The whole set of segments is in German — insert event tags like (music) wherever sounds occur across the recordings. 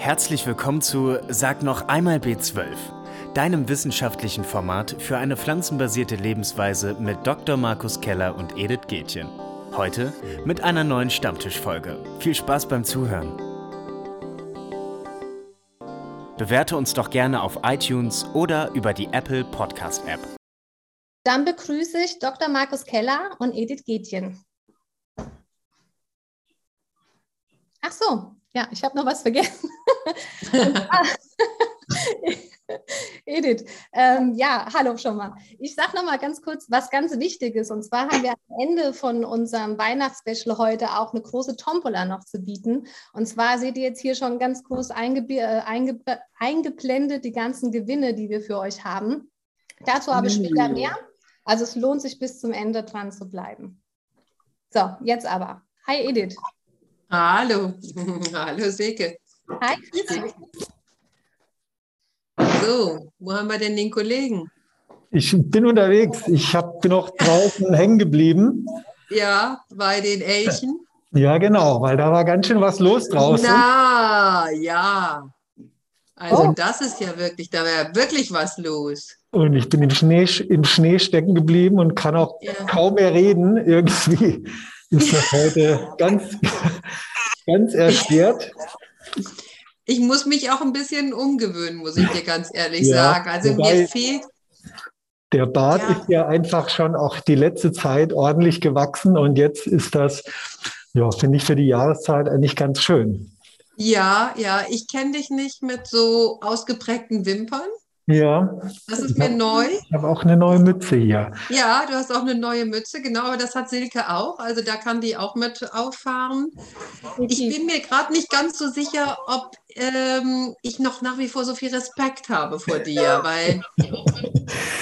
Herzlich willkommen zu Sag noch einmal B12, deinem wissenschaftlichen Format für eine pflanzenbasierte Lebensweise mit Dr. Markus Keller und Edith Gätjen. Heute mit einer neuen Stammtischfolge. Viel Spaß beim Zuhören. Bewerte uns doch gerne auf iTunes oder über die Apple Podcast App. Dann begrüße ich Dr. Markus Keller und Edith Gätjen. Ach so, ja, ich habe noch was vergessen. (laughs) (laughs) Edith, ähm, ja, hallo schon mal. Ich sage noch mal ganz kurz, was ganz wichtig ist. Und zwar haben wir am Ende von unserem Weihnachtsspecial heute auch eine große Tombola noch zu bieten. Und zwar seht ihr jetzt hier schon ganz groß einge äh, einge eingeblendet die ganzen Gewinne, die wir für euch haben. Dazu habe ich später mehr. Also es lohnt sich bis zum Ende dran zu bleiben. So, jetzt aber. Hi Edith. Hallo, (laughs) hallo Silke. Hi, So, wo haben wir denn den Kollegen? Ich bin unterwegs. Ich hab, bin noch draußen (laughs) hängen geblieben. Ja, bei den Elchen. Ja, genau, weil da war ganz schön was los draußen. Na, ja. Also oh. das ist ja wirklich, da wäre wirklich was los. Und ich bin im Schnee, im Schnee stecken geblieben und kann auch ja. kaum mehr reden. Irgendwie ist das heute ganz, ganz erschwert. Ich muss mich auch ein bisschen umgewöhnen, muss ich dir ganz ehrlich ja, sagen. Also mir fehlt. Der Bart ja. ist ja einfach schon auch die letzte Zeit ordentlich gewachsen und jetzt ist das, ja, finde ich für die Jahreszeit eigentlich ganz schön. Ja, ja, ich kenne dich nicht mit so ausgeprägten Wimpern. Ja. Das ist mir hab, neu. Ich habe auch eine neue Mütze hier. Ja, du hast auch eine neue Mütze, genau, aber das hat Silke auch. Also da kann die auch mit auffahren. Ich bin mir gerade nicht ganz so sicher, ob ähm, ich noch nach wie vor so viel Respekt habe vor dir, weil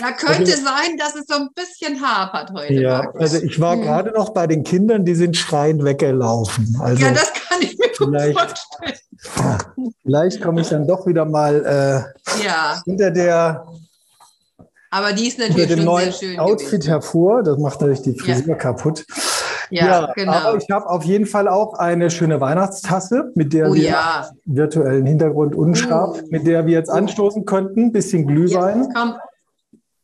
da (laughs) könnte also, sein, dass es so ein bisschen hapert heute. Ja, Markus. also ich war hm. gerade noch bei den Kindern, die sind schreiend weggelaufen. Also ja, das kann ich mir gut vorstellen. (laughs) Vielleicht komme ich dann doch wieder mal äh, ja. hinter der aber die ist natürlich dem neuen Outfit gewesen. hervor. Das macht natürlich die Frisur ja. kaputt. Ja, ja, genau. Aber ich habe auf jeden Fall auch eine schöne Weihnachtstasse, mit der oh, wir ja. virtuellen Hintergrund unscharf, uh. mit der wir jetzt anstoßen könnten. Bisschen Glühwein. Jetzt, komm.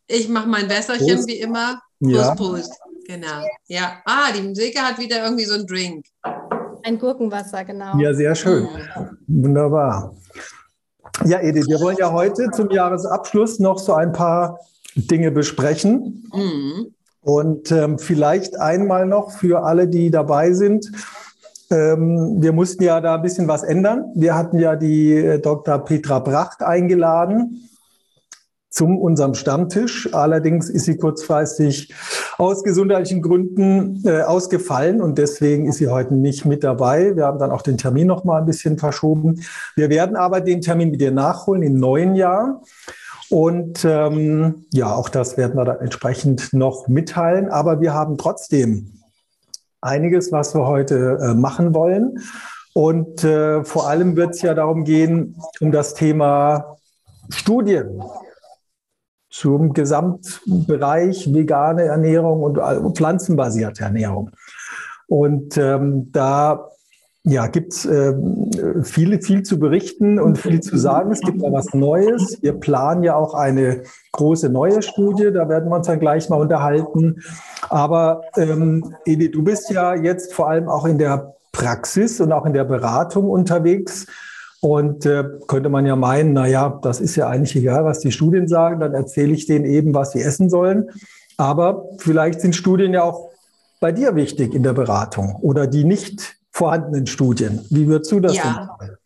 Ich mache mein Wässerchen Prost. wie immer. Prost, ja. Prost. Genau. Ja. Ah, die Silke hat wieder irgendwie so einen Drink. Ein Gurkenwasser, genau. Ja, sehr schön. Wunderbar. Ja, Edith, wir wollen ja heute zum Jahresabschluss noch so ein paar Dinge besprechen. Mhm. Und ähm, vielleicht einmal noch für alle, die dabei sind. Ähm, wir mussten ja da ein bisschen was ändern. Wir hatten ja die äh, Dr. Petra Bracht eingeladen zum unserem Stammtisch. Allerdings ist sie kurzfristig aus gesundheitlichen Gründen äh, ausgefallen und deswegen ist sie heute nicht mit dabei. Wir haben dann auch den Termin noch mal ein bisschen verschoben. Wir werden aber den Termin mit ihr nachholen im neuen Jahr. Und ähm, ja, auch das werden wir dann entsprechend noch mitteilen. Aber wir haben trotzdem einiges, was wir heute äh, machen wollen. Und äh, vor allem wird es ja darum gehen, um das Thema Studien zum Gesamtbereich vegane Ernährung und äh, pflanzenbasierte Ernährung. Und ähm, da ja, gibt es äh, viel, viel zu berichten und viel zu sagen. Es gibt da was Neues. Wir planen ja auch eine große neue Studie, da werden wir uns dann gleich mal unterhalten. Aber ähm, Edi, du bist ja jetzt vor allem auch in der Praxis und auch in der Beratung unterwegs. Und äh, könnte man ja meinen, na ja, das ist ja eigentlich egal, was die Studien sagen, dann erzähle ich denen eben, was sie essen sollen. Aber vielleicht sind Studien ja auch bei dir wichtig in der Beratung oder die nicht vorhandenen Studien. Wie würdest du das ja. denn?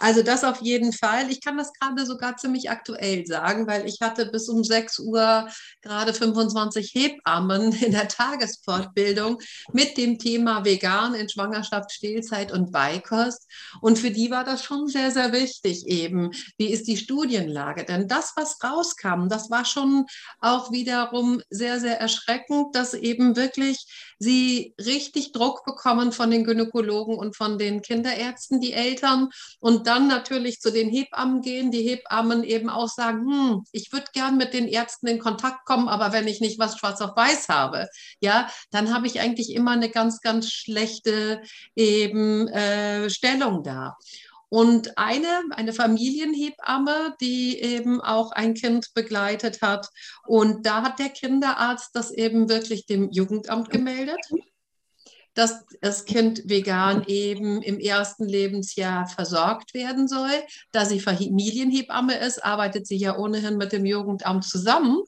Also das auf jeden Fall. Ich kann das gerade sogar ziemlich aktuell sagen, weil ich hatte bis um 6 Uhr gerade 25 Hebammen (laughs) in der Tagesfortbildung mit dem Thema Vegan in Schwangerschaft, Stillzeit und Beikost. Und für die war das schon sehr, sehr wichtig eben. Wie ist die Studienlage? Denn das, was rauskam, das war schon auch wiederum sehr, sehr erschreckend, dass eben wirklich sie richtig Druck bekommen von den Gynäkologen und von den Kinderärzten, die Eltern. Und dann natürlich zu den Hebammen gehen, die Hebammen eben auch sagen, hm, ich würde gern mit den Ärzten in Kontakt kommen, aber wenn ich nicht was schwarz auf weiß habe, ja, dann habe ich eigentlich immer eine ganz, ganz schlechte eben äh, Stellung da. Und eine, eine Familienhebamme, die eben auch ein Kind begleitet hat. Und da hat der Kinderarzt das eben wirklich dem Jugendamt gemeldet dass das Kind vegan eben im ersten Lebensjahr versorgt werden soll. Da sie Familienhebamme ist, arbeitet sie ja ohnehin mit dem Jugendamt zusammen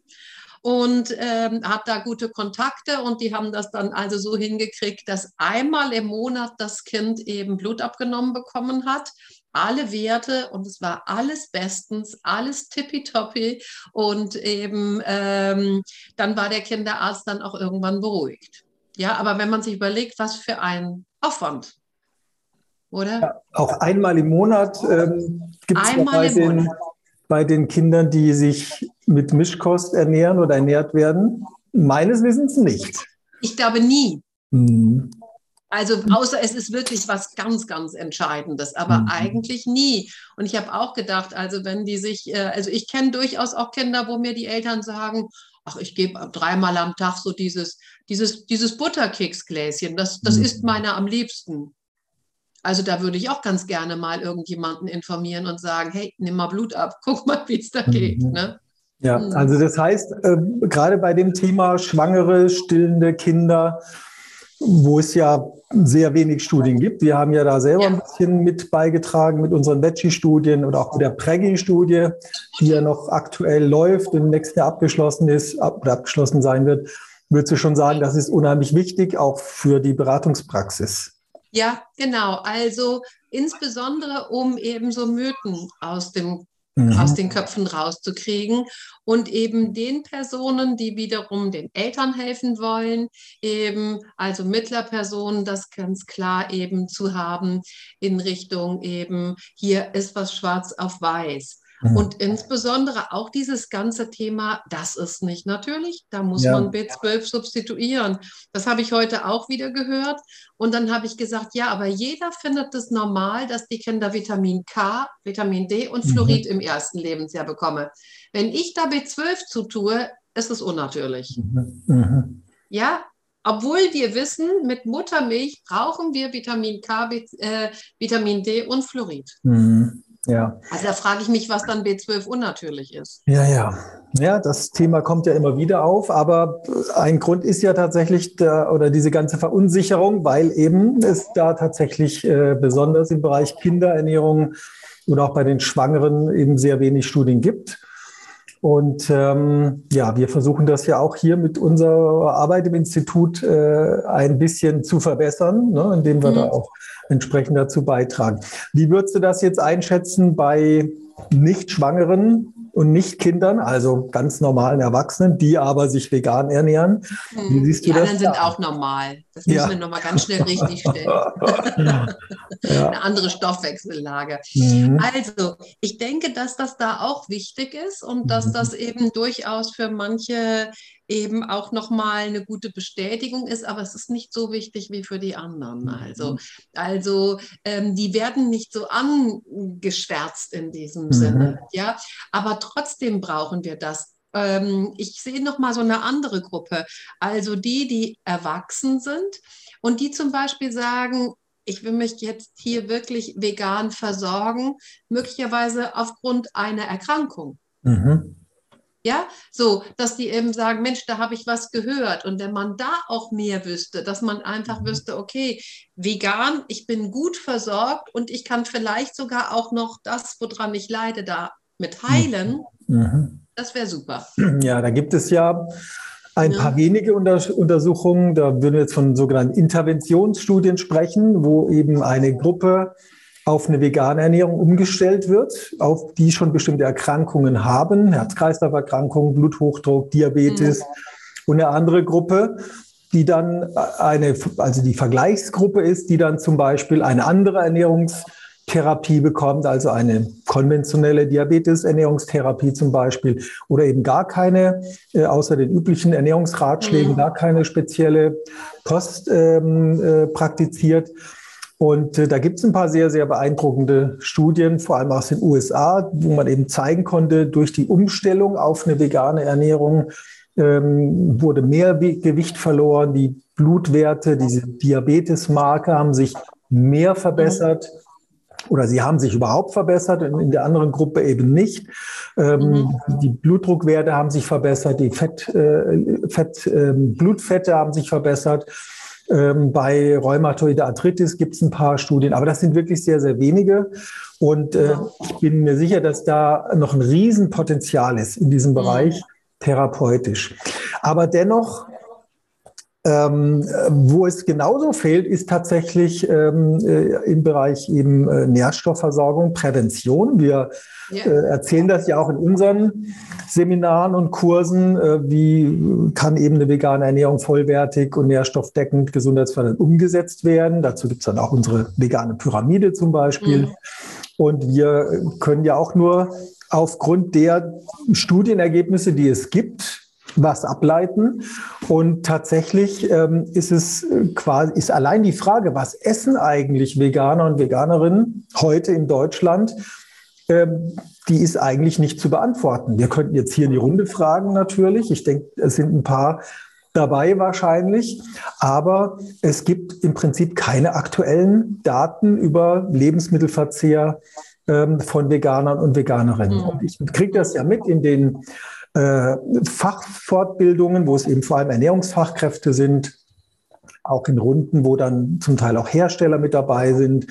und ähm, hat da gute Kontakte und die haben das dann also so hingekriegt, dass einmal im Monat das Kind eben Blut abgenommen bekommen hat. Alle Werte und es war alles bestens, alles tippitoppi und eben ähm, dann war der Kinderarzt dann auch irgendwann beruhigt. Ja, aber wenn man sich überlegt, was für ein Aufwand, oder? Ja, auch einmal im Monat ähm, gibt es bei, den, bei den Kindern, die sich mit Mischkost ernähren oder ernährt werden. Meines Wissens nicht. Ich glaube nie. Mhm. Also außer es ist wirklich was ganz, ganz Entscheidendes, aber mhm. eigentlich nie. Und ich habe auch gedacht, also wenn die sich, äh, also ich kenne durchaus auch Kinder, wo mir die Eltern sagen, ach, ich gebe dreimal am Tag so dieses, dieses, dieses Butterkeksgläschen, das, das mhm. ist meiner am liebsten. Also da würde ich auch ganz gerne mal irgendjemanden informieren und sagen, hey, nimm mal Blut ab, (laughs) guck mal, wie es da geht. Mhm. Ne? Ja, mhm. also das heißt, äh, gerade bei dem Thema schwangere, stillende Kinder, wo es ja sehr wenig Studien gibt. Wir haben ja da selber ja. ein bisschen mit beigetragen mit unseren Veggie-Studien oder auch mit der Preggy-Studie, die ja noch aktuell läuft und im nächsten Jahr abgeschlossen ist oder abgeschlossen sein wird. Würdest du schon sagen, das ist unheimlich wichtig, auch für die Beratungspraxis? Ja, genau. Also insbesondere um eben so Mythen aus dem mhm. aus den Köpfen rauszukriegen und eben den Personen, die wiederum den Eltern helfen wollen, eben also Mittlerpersonen, das ganz klar eben zu haben in Richtung eben hier ist was schwarz auf weiß. Mhm. Und insbesondere auch dieses ganze Thema, das ist nicht natürlich, da muss ja. man B12 substituieren. Das habe ich heute auch wieder gehört. Und dann habe ich gesagt, ja, aber jeder findet es normal, dass die Kinder Vitamin K, Vitamin D und mhm. Fluorid mhm. im ersten Lebensjahr bekommen. Wenn ich da B12 zutue, ist es unnatürlich. Mhm. mhm. Ja, obwohl wir wissen, mit Muttermilch brauchen wir Vitamin K, äh, Vitamin D und Fluorid. Mhm. Ja. Also da frage ich mich, was dann B12 unnatürlich ist. Ja, ja. Ja, das Thema kommt ja immer wieder auf, aber ein Grund ist ja tatsächlich der, oder diese ganze Verunsicherung, weil eben es da tatsächlich äh, besonders im Bereich Kinderernährung oder auch bei den Schwangeren eben sehr wenig Studien gibt. Und ähm, ja, wir versuchen das ja auch hier mit unserer Arbeit im Institut äh, ein bisschen zu verbessern, ne, indem wir mhm. da auch entsprechend dazu beitragen. Wie würdest du das jetzt einschätzen bei Nicht-Schwangeren und Nicht-Kindern, also ganz normalen Erwachsenen, die aber sich vegan ernähren? Wie hm, siehst du die das? Die anderen sind auch normal. Das müssen ja. wir nochmal ganz schnell richtig stellen. (laughs) ja. Eine andere Stoffwechsellage. Mhm. Also, ich denke, dass das da auch wichtig ist und dass mhm. das eben durchaus für manche eben auch nochmal eine gute Bestätigung ist, aber es ist nicht so wichtig wie für die anderen. Mhm. Also, also ähm, die werden nicht so angeschwärzt in diesem mhm. Sinne. Ja, aber trotzdem brauchen wir das ähm, ich sehe noch mal so eine andere Gruppe, also die, die erwachsen sind und die zum Beispiel sagen, ich will mich jetzt hier wirklich vegan versorgen, möglicherweise aufgrund einer Erkrankung. Mhm. Ja, so, dass die eben sagen, Mensch, da habe ich was gehört. Und wenn man da auch mehr wüsste, dass man einfach mhm. wüsste, okay, vegan, ich bin gut versorgt und ich kann vielleicht sogar auch noch das, woran ich leide, da mit heilen, mhm. Das wäre super. Ja, da gibt es ja ein paar wenige Untersuchungen, da würden wir jetzt von sogenannten Interventionsstudien sprechen, wo eben eine Gruppe auf eine vegane Ernährung umgestellt wird, auf die schon bestimmte Erkrankungen haben, Herz-Kreislauf-Erkrankungen, Bluthochdruck, Diabetes mhm. und eine andere Gruppe, die dann eine, also die Vergleichsgruppe ist, die dann zum Beispiel eine andere Ernährungstherapie bekommt, also eine konventionelle Diabetes-Ernährungstherapie zum Beispiel, oder eben gar keine, äh, außer den üblichen Ernährungsratschlägen, mhm. gar keine spezielle Kost ähm, äh, praktiziert. Und äh, da gibt es ein paar sehr, sehr beeindruckende Studien, vor allem aus den USA, wo man eben zeigen konnte, durch die Umstellung auf eine vegane Ernährung ähm, wurde mehr Gewicht verloren, die Blutwerte, diese Diabetesmarker haben sich mehr verbessert. Oder sie haben sich überhaupt verbessert, in, der anderen Gruppe eben nicht. Ähm, mhm. Die Blutdruckwerte haben sich verbessert, die Fett, äh, Fett, äh, Blutfette haben sich verbessert. Ähm, bei Rheumatoide Arthritis gibt es ein paar Studien, aber das sind wirklich sehr, sehr wenige. Und äh, ich bin mir sicher, dass da noch ein Riesenpotenzial ist in diesem mhm. Bereich therapeutisch. Aber dennoch ähm, wo es genauso fehlt, ist tatsächlich ähm, äh, im Bereich eben äh, Nährstoffversorgung, Prävention. Wir ja. äh, erzählen das ja auch in unseren Seminaren und Kursen, äh, wie kann eben eine vegane Ernährung vollwertig und nährstoffdeckend, gesundheitsfördernd umgesetzt werden. Dazu gibt es dann auch unsere vegane Pyramide zum Beispiel. Mhm. Und wir können ja auch nur aufgrund der Studienergebnisse, die es gibt, was ableiten. Und tatsächlich ähm, ist es äh, quasi, ist allein die Frage, was essen eigentlich Veganer und Veganerinnen heute in Deutschland, ähm, die ist eigentlich nicht zu beantworten. Wir könnten jetzt hier in die Runde fragen natürlich. Ich denke, es sind ein paar dabei wahrscheinlich. Aber es gibt im Prinzip keine aktuellen Daten über Lebensmittelverzehr ähm, von Veganern und Veganerinnen. Mhm. Und ich kriege das ja mit in den äh, Fachfortbildungen, wo es eben vor allem Ernährungsfachkräfte sind, auch in Runden, wo dann zum Teil auch Hersteller mit dabei sind.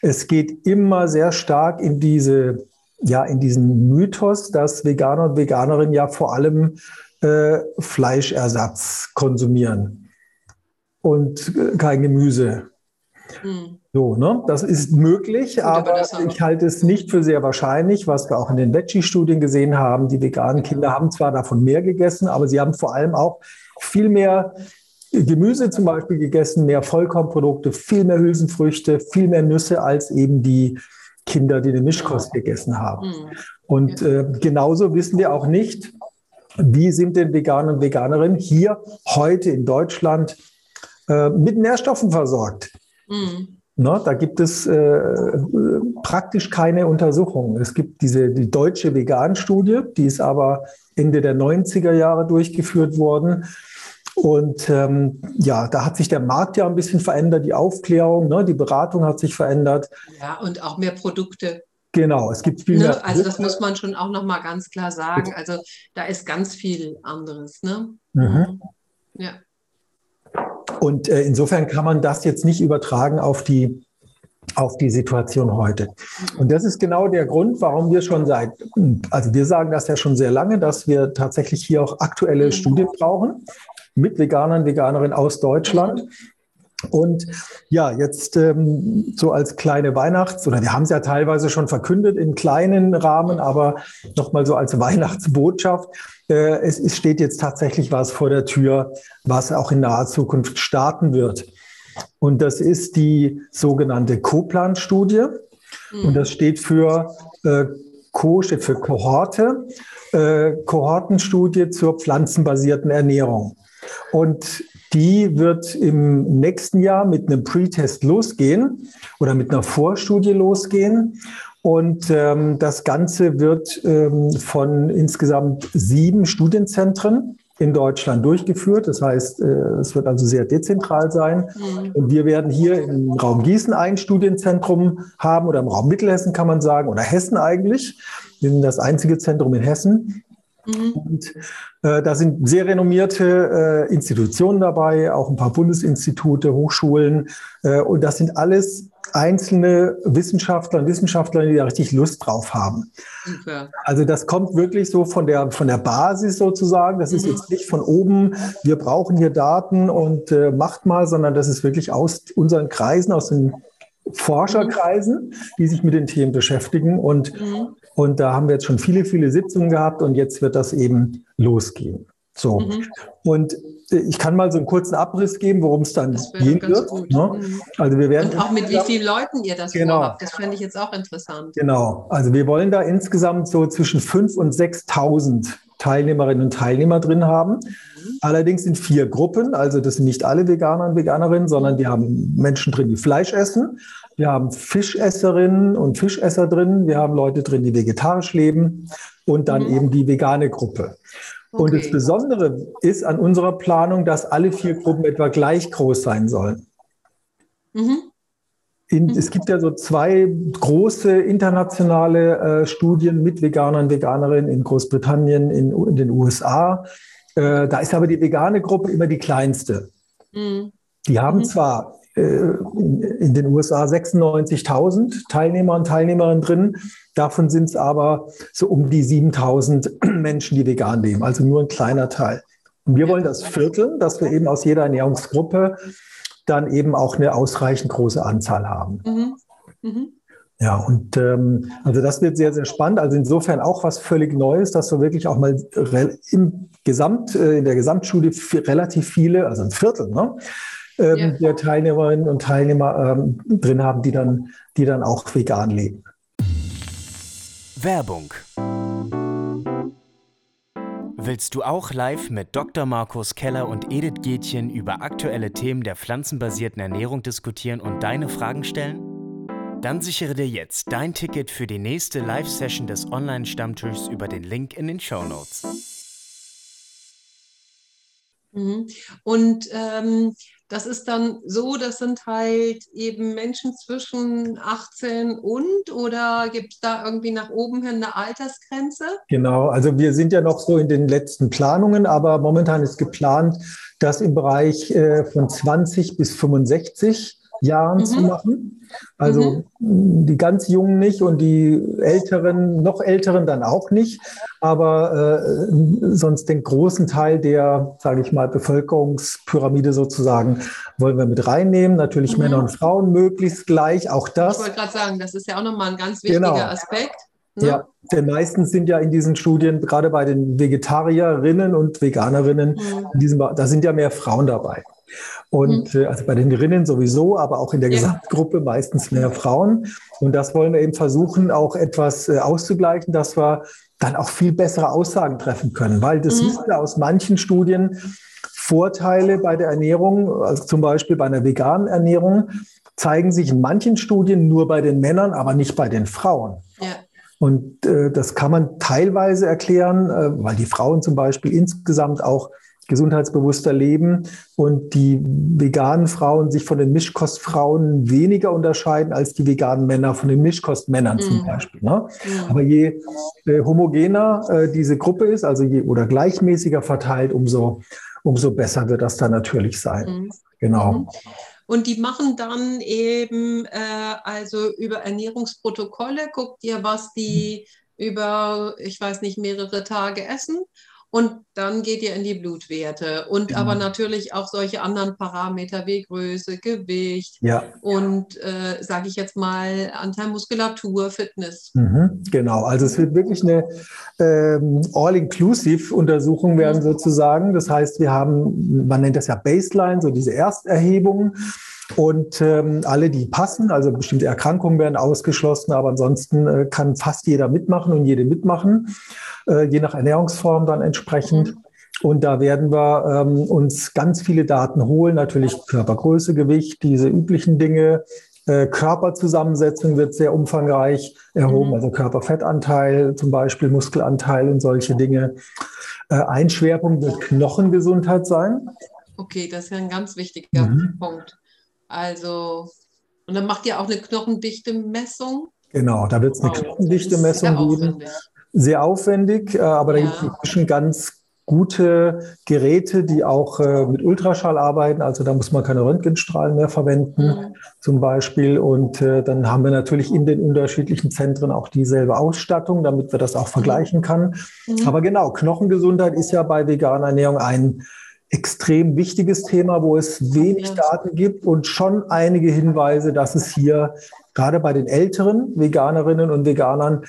Es geht immer sehr stark in diese, ja, in diesen Mythos, dass Veganer und Veganerinnen ja vor allem äh, Fleischersatz konsumieren und äh, kein Gemüse. Mhm. So, ne? Das ist möglich, Gut, aber, aber ich halte es nicht für sehr wahrscheinlich, was wir auch in den Veggie-Studien gesehen haben. Die veganen Kinder haben zwar davon mehr gegessen, aber sie haben vor allem auch viel mehr Gemüse zum Beispiel gegessen, mehr Vollkornprodukte, viel mehr Hülsenfrüchte, viel mehr Nüsse als eben die Kinder, die eine Mischkost gegessen haben. Mhm. Und äh, genauso wissen wir auch nicht, wie sind denn Veganer und Veganerinnen hier heute in Deutschland äh, mit Nährstoffen versorgt. Mhm. No, da gibt es äh, praktisch keine Untersuchungen. Es gibt diese die deutsche Vegan-Studie, die ist aber Ende der 90er Jahre durchgeführt worden. Und ähm, ja, da hat sich der Markt ja ein bisschen verändert, die Aufklärung, ne, die Beratung hat sich verändert. Ja, und auch mehr Produkte. Genau, es gibt viel ne? mehr. Also das muss man schon auch noch mal ganz klar sagen. Also da ist ganz viel anderes. Ne? Mhm. Ja. Und äh, insofern kann man das jetzt nicht übertragen auf die, auf die Situation heute. Und das ist genau der Grund, warum wir schon seit, also wir sagen das ja schon sehr lange, dass wir tatsächlich hier auch aktuelle mhm. Studien brauchen mit Veganern, Veganerinnen aus Deutschland. Und ja, jetzt ähm, so als kleine Weihnachts- oder wir haben es ja teilweise schon verkündet in kleinen Rahmen, aber nochmal so als (laughs) Weihnachtsbotschaft. Äh, es, es steht jetzt tatsächlich was vor der Tür, was auch in naher Zukunft starten wird. Und das ist die sogenannte Co-Plan-Studie. Mhm. Und das steht für äh, Co steht für Kohorte, äh, Kohortenstudie zur pflanzenbasierten Ernährung. Und die wird im nächsten Jahr mit einem Pre-Test losgehen oder mit einer Vorstudie losgehen. Und ähm, das Ganze wird ähm, von insgesamt sieben Studienzentren in Deutschland durchgeführt. Das heißt, äh, es wird also sehr dezentral sein. Mhm. Und wir werden hier im Raum Gießen ein Studienzentrum haben oder im Raum Mittelhessen kann man sagen oder Hessen eigentlich. Wir sind das einzige Zentrum in Hessen. Mhm. Und äh, da sind sehr renommierte äh, Institutionen dabei, auch ein paar Bundesinstitute, Hochschulen. Äh, und das sind alles einzelne Wissenschaftler und Wissenschaftler, die da richtig Lust drauf haben. Super. Also das kommt wirklich so von der, von der Basis sozusagen. Das mhm. ist jetzt nicht von oben, wir brauchen hier Daten und äh, macht mal, sondern das ist wirklich aus unseren Kreisen, aus den Forscherkreisen, die sich mit den Themen beschäftigen. Und, mhm. Und da haben wir jetzt schon viele, viele Sitzungen gehabt und jetzt wird das eben losgehen. So. Mhm. Und äh, ich kann mal so einen kurzen Abriss geben, worum es dann gehen wird. Ne? Mhm. Also wir werden und auch mit wie vielen Leuten ihr das genau. vorhabt, das fände ich jetzt auch interessant. Genau. Also wir wollen da insgesamt so zwischen 5.000 und 6.000 Teilnehmerinnen und Teilnehmer drin haben. Mhm. Allerdings in vier Gruppen. Also das sind nicht alle Veganer und Veganerinnen, sondern die haben Menschen drin, die Fleisch essen. Wir haben Fischesserinnen und Fischesser drin. Wir haben Leute drin, die vegetarisch leben. Und dann mhm. eben die vegane Gruppe. Okay. Und das Besondere ist an unserer Planung, dass alle vier Gruppen etwa gleich groß sein sollen. Mhm. in, es gibt ja so zwei große internationale äh, Studien mit Veganern, Veganerinnen in Großbritannien, in, in den USA. Äh, da ist aber die vegane Gruppe immer die kleinste. Mhm. Die haben mhm. zwar in, in, den USA 96.000 Teilnehmer und Teilnehmerinnen drin, davon sind es aber so um die 7.000 (clears throat) Menschen, die vegan leben, also nur ein kleiner Teil. Und wir wollen das vierteln, dass wir eben aus jeder Ernährungsgruppe dann eben auch eine ausreichend große Anzahl haben. Mhm. Mhm. Ja, und ähm, also das wird sehr, sehr spannend. Also insofern auch was völlig Neues, dass wir wirklich auch mal im Gesamt, äh, in der Gesamtschule relativ viele, also ein Viertel, ne, ähm, ja. der Teilnehmerinnen und Teilnehmer ähm, drin haben, die dann, die dann auch vegan leben. Werbung Willst du auch live mit Dr. Markus Keller und Edith Gätchen über aktuelle Themen der pflanzenbasierten Ernährung diskutieren und deine Fragen stellen? Dann sichere dir jetzt dein Ticket für die nächste Live-Session des Online-Stammtischs über den Link in den Show Notes. Mhm. Und ähm, das ist dann so, das sind halt eben Menschen zwischen 18 und oder gibt es da irgendwie nach oben hin eine Altersgrenze? Genau, also wir sind ja noch so in den letzten Planungen, aber momentan ist geplant, das im Bereich äh, von 20 bis 65 Jahren mhm. zu machen. Also mhm. die ganz Jungen nicht und die Älteren, noch Älteren dann auch nicht. Aber äh, sonst den großen Teil der, sage ich mal, Bevölkerungspyramide sozusagen wollen wir mit reinnehmen. Natürlich mhm. Männer und Frauen möglichst gleich, auch das. Ich wollte gerade sagen, das ist ja auch nochmal ein ganz wichtiger genau. Aspekt. Ne? Ja, denn meistens sind ja in diesen Studien, gerade bei den Vegetarierinnen und Veganerinnen, mhm. diesem, da sind ja mehr Frauen dabei. Und mhm. äh, also bei den Rinnen sowieso, aber auch in der ja. Gesamtgruppe meistens mehr Frauen. Und das wollen wir eben versuchen, auch etwas äh, auszugleichen, dass wir dann auch viel bessere Aussagen treffen können. Weil das mhm. wissen wir aus manchen Studien, Vorteile bei der Ernährung, also zum Beispiel bei einer veganen Ernährung, zeigen sich in manchen Studien nur bei den Männern, aber nicht bei den Frauen. Ja. Und äh, das kann man teilweise erklären, äh, weil die Frauen zum Beispiel insgesamt auch gesundheitsbewusster leben und die veganen Frauen sich von den Mischkostfrauen weniger unterscheiden als die veganen Männer von den Mischkostmännern mhm. zum Beispiel. Ne? Mhm. Aber je äh, homogener äh, diese Gruppe ist, also je oder gleichmäßiger verteilt, umso, umso besser wird das dann natürlich sein. Mhm. Genau. Mhm. Und die machen dann eben äh, also über Ernährungsprotokolle, guckt ihr, was die über, ich weiß nicht, mehrere Tage essen und dann geht ihr in die Blutwerte und genau. aber natürlich auch solche anderen Parameter wie Größe, Gewicht ja. und, äh, sage ich jetzt mal, Anteil Muskulatur, Fitness. Mhm, genau, also es wird wirklich eine ähm, All-Inclusive-Untersuchung werden mhm. sozusagen. Das heißt, wir haben, man nennt das ja Baseline, so diese Ersterhebung. Und ähm, alle, die passen, also bestimmte Erkrankungen werden ausgeschlossen, aber ansonsten äh, kann fast jeder mitmachen und jede mitmachen, äh, je nach Ernährungsform dann entsprechend. Mhm. Und da werden wir ähm, uns ganz viele Daten holen, natürlich Körpergröße, Gewicht, diese üblichen Dinge. Äh, Körperzusammensetzung wird sehr umfangreich erhoben, mhm. also Körperfettanteil zum Beispiel, Muskelanteil und solche Dinge. Äh, ein Schwerpunkt wird Knochengesundheit sein. Okay, das ist ja ein ganz wichtiger mhm. Punkt. Also, und dann macht ihr auch eine Knochendichte-Messung? Genau, da wird es eine wow, Knochendichte-Messung geben. Sehr aufwendig, äh, aber ja. da gibt es schon ganz gute Geräte, die auch äh, mit Ultraschall arbeiten. Also da muss man keine Röntgenstrahlen mehr verwenden, mhm. zum Beispiel. Und äh, dann haben wir natürlich in den unterschiedlichen Zentren auch dieselbe Ausstattung, damit wir das auch vergleichen kann. Mhm. Aber genau, Knochengesundheit ist ja bei veganer Ernährung ein extrem wichtiges Thema, wo es wenig Daten gibt und schon einige Hinweise, dass es hier gerade bei den älteren Veganerinnen und Veganern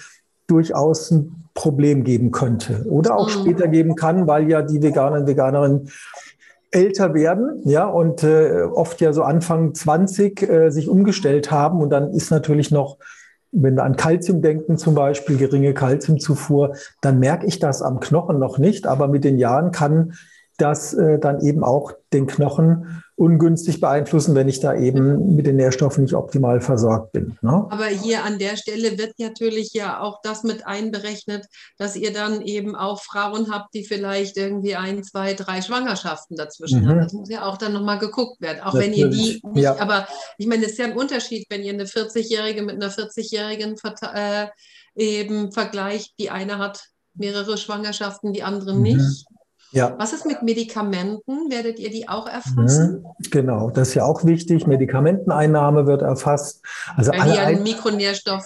durchaus ein Problem geben könnte oder auch mhm. später geben kann, weil ja die Veganer und Veganerinnen älter werden, ja, und äh, oft ja so Anfang 20 äh, sich umgestellt haben. Und dann ist natürlich noch, wenn wir an Kalzium denken, zum Beispiel geringe Kalziumzufuhr, dann merke ich das am Knochen noch nicht. Aber mit den Jahren kann das äh, dann eben auch den Knochen ungünstig beeinflussen, wenn ich da eben mit den Nährstoffen nicht optimal versorgt bin. Ne? Aber hier an der Stelle wird natürlich ja auch das mit einberechnet, dass ihr dann eben auch Frauen habt, die vielleicht irgendwie ein, zwei, drei Schwangerschaften dazwischen mhm. haben. Das muss ja auch dann nochmal geguckt werden. Auch natürlich. wenn ihr die nicht, ja. aber ich meine, es ist ja ein Unterschied, wenn ihr eine 40-Jährige mit einer 40-Jährigen äh, eben vergleicht. Die eine hat mehrere Schwangerschaften, die andere mhm. nicht. Ja. Was ist mit Medikamenten? Werdet ihr die auch erfassen? Mhm, genau, das ist ja auch wichtig. Medikamenteneinnahme wird erfasst. Also Weil die einen Mikronährstoff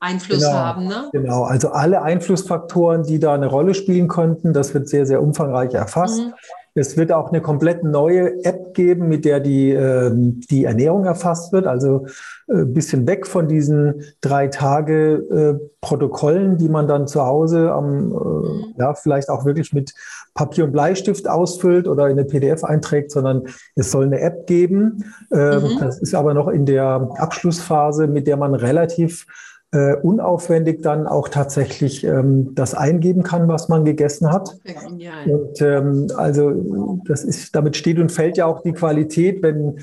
Einfluss genau, haben. Ne? Genau, also alle Einflussfaktoren, die da eine Rolle spielen könnten, das wird sehr, sehr umfangreich erfasst. Mhm. Es wird auch eine komplett neue App geben, mit der die, äh, die Ernährung erfasst wird. Also ein äh, bisschen weg von diesen drei Tage äh, Protokollen, die man dann zu Hause am, äh, mhm. ja, vielleicht auch wirklich mit Papier und Bleistift ausfüllt oder in eine PDF einträgt, sondern es soll eine App geben. Ähm, mhm. Das ist aber noch in der Abschlussphase, mit der man relativ äh, unaufwendig dann auch tatsächlich ähm, das eingeben kann, was man gegessen hat. Genial. Und ähm, also das ist, damit steht und fällt ja auch die Qualität, wenn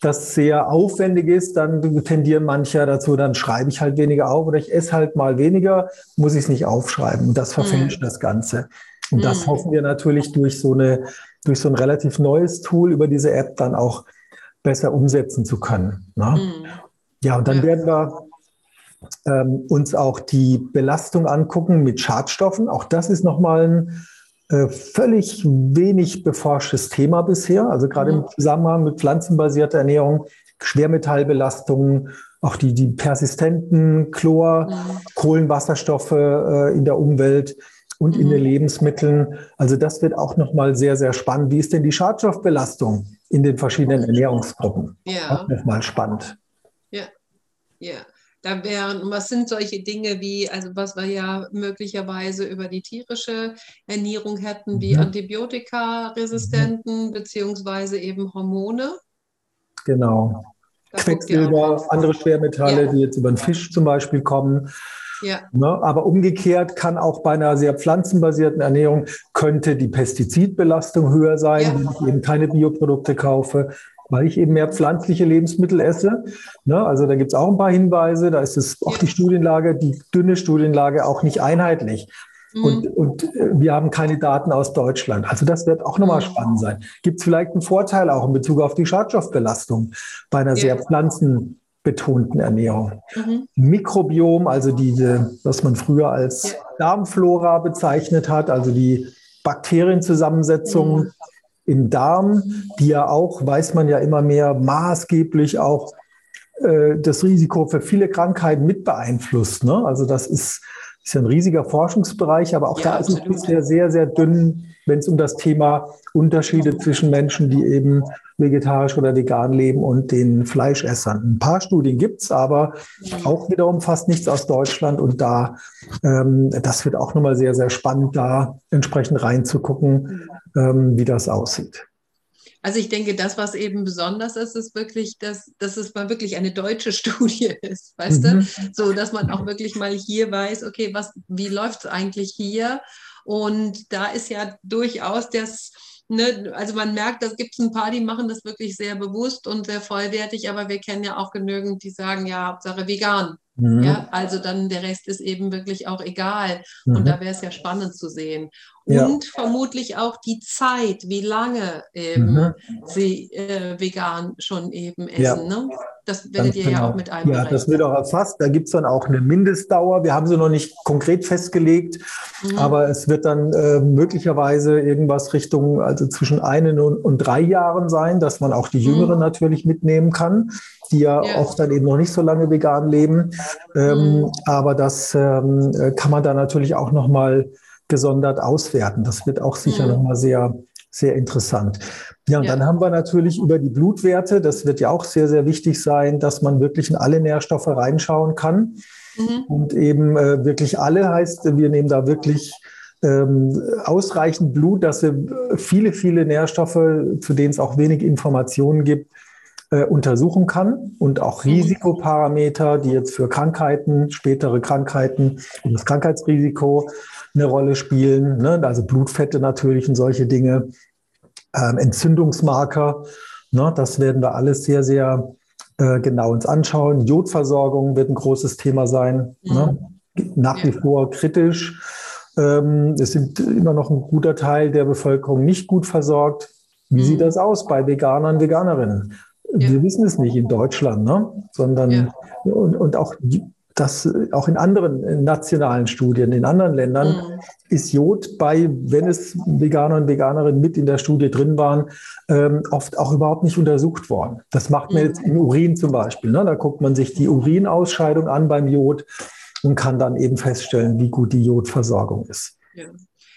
das sehr aufwendig ist, dann tendieren manche dazu, dann schreibe ich halt weniger auf oder ich esse halt mal weniger, muss ich es nicht aufschreiben. Und das verfälscht mm. das Ganze. Und das hoffen wir natürlich durch so eine, durch so ein relativ neues Tool über diese App dann auch besser umsetzen zu können. Ne? Mm. Ja, und dann ja. werden wir ähm, uns auch die Belastung angucken mit Schadstoffen. Auch das ist nochmal ein äh, völlig wenig beforschtes Thema bisher. Also gerade mhm. im Zusammenhang mit pflanzenbasierter Ernährung, Schwermetallbelastungen, auch die, die persistenten Chlor, mhm. Kohlenwasserstoffe äh, in der Umwelt und mhm. in den mhm. Lebensmitteln. Also das wird auch nochmal sehr, sehr spannend. Wie ist denn die Schadstoffbelastung in den verschiedenen Ernährungsgruppen? Ja. Auch nochmal spannend. Ja, ja. Da wären, was sind solche Dinge wie, also was wir ja möglicherweise über die tierische Ernährung hätten, wie mhm. Antibiotika-Resistenten mhm. beziehungsweise eben Hormone? Genau. Da Quecksilber, andere Schwermetalle, ja. die jetzt über den Fisch zum Beispiel kommen. Ja. Ne, aber umgekehrt kann auch bei einer sehr pflanzenbasierten Ernährung könnte die Pestizidbelastung höher sein, ja. wenn ich eben keine Bioprodukte kaufe weil ich eben mehr pflanzliche Lebensmittel esse. Ne? Also da gibt es auch ein paar Hinweise. Da ist es auch die Studienlage, die dünne Studienlage auch nicht einheitlich. Mhm. Und, und äh, wir haben keine Daten aus Deutschland. Also das wird auch nochmal mhm. spannend sein. Gibt es vielleicht einen Vorteil auch in Bezug auf die Schadstoffbelastung bei einer ja. sehr pflanzenbetonten Ernährung? Mhm. Mikrobiom, also diese, was man früher als ja. Darmflora bezeichnet hat, also die Bakterienzusammensetzung mhm im Darm, die ja auch, weiß man ja immer mehr, maßgeblich auch äh, das Risiko für viele Krankheiten mit beeinflusst. Ne? Also das ist, ist ja ein riesiger Forschungsbereich, aber auch ja, da ist es bisher sehr, sehr dünn, wenn es um das Thema Unterschiede zwischen Menschen, die eben vegetarisch oder vegan leben und den Fleischessern. Ein paar Studien gibt es, aber auch wiederum fast nichts aus Deutschland. Und da, ähm, das wird auch nochmal sehr, sehr spannend, da entsprechend reinzugucken, ähm, wie das aussieht. Also ich denke, das, was eben besonders ist, ist wirklich, dass, dass es mal wirklich eine deutsche (laughs) Studie ist, weißt mhm. du? So, dass man auch wirklich mal hier weiß, okay, was, wie läuft es eigentlich hier? Und da ist ja durchaus das, Ne, also man merkt, das gibt es ein paar, die machen das wirklich sehr bewusst und sehr vollwertig, aber wir kennen ja auch genügend, die sagen, ja, Hauptsache vegan. Mhm. Ja, also dann der Rest ist eben wirklich auch egal. Mhm. Und da wäre es ja spannend zu sehen. Ja. Und vermutlich auch die Zeit, wie lange eben mhm. sie äh, vegan schon eben essen. Ja. Ne? Das werdet ihr genau. ja auch mit einberechnen. Ja, das wird auch erfasst. Da gibt es dann auch eine Mindestdauer. Wir haben sie noch nicht konkret festgelegt, mhm. aber es wird dann äh, möglicherweise irgendwas Richtung, also zwischen einen und, und, drei Jahren sein, dass man auch die mhm. Jüngeren natürlich mitnehmen kann die ja, ja, oft dann eben noch nicht so lange vegan leben. Ähm, mhm. Aber das ähm, kann man dann natürlich auch nochmal gesondert auswerten. Das wird auch sicher mhm. nochmal sehr, sehr interessant. Ja, und ja. dann haben wir natürlich über die Blutwerte, das wird ja auch sehr, sehr wichtig sein, dass man wirklich in alle Nährstoffe reinschauen kann. Mhm. Und eben äh, wirklich alle heißt, wir nehmen da wirklich ähm, ausreichend Blut, dass wir viele, viele Nährstoffe, zu denen es auch wenig Informationen gibt, äh, untersuchen kann und auch mhm. Risikoparameter, die jetzt für Krankheiten, spätere Krankheiten und das Krankheitsrisiko eine Rolle spielen, ne? also Blutfette natürlich und solche Dinge. ähm, Entzündungsmarker. Ne, das werden wir alles sehr, sehr äh, genau uns anschauen. Jodversorgung wird ein großes Thema sein. Mhm. Ne? Nach wie vor kritisch. Ähm, es sind immer noch ein guter Teil der Bevölkerung nicht gut versorgt. Wie mhm. sieht das aus bei Veganern, Veganerinnen? Ja. Wir wissen es nicht in Deutschland, ne? sondern ja. und, und auch das auch in anderen nationalen Studien, in anderen Ländern mhm. ist Jod bei, wenn es Veganer und Veganerinnen mit in der Studie drin waren, ähm, oft auch überhaupt nicht untersucht worden. Das macht man mhm. jetzt im Urin zum Beispiel. Ne? Da guckt man sich die Urinausscheidung an beim Jod und kann dann eben feststellen, wie gut die Jodversorgung ist. Ja.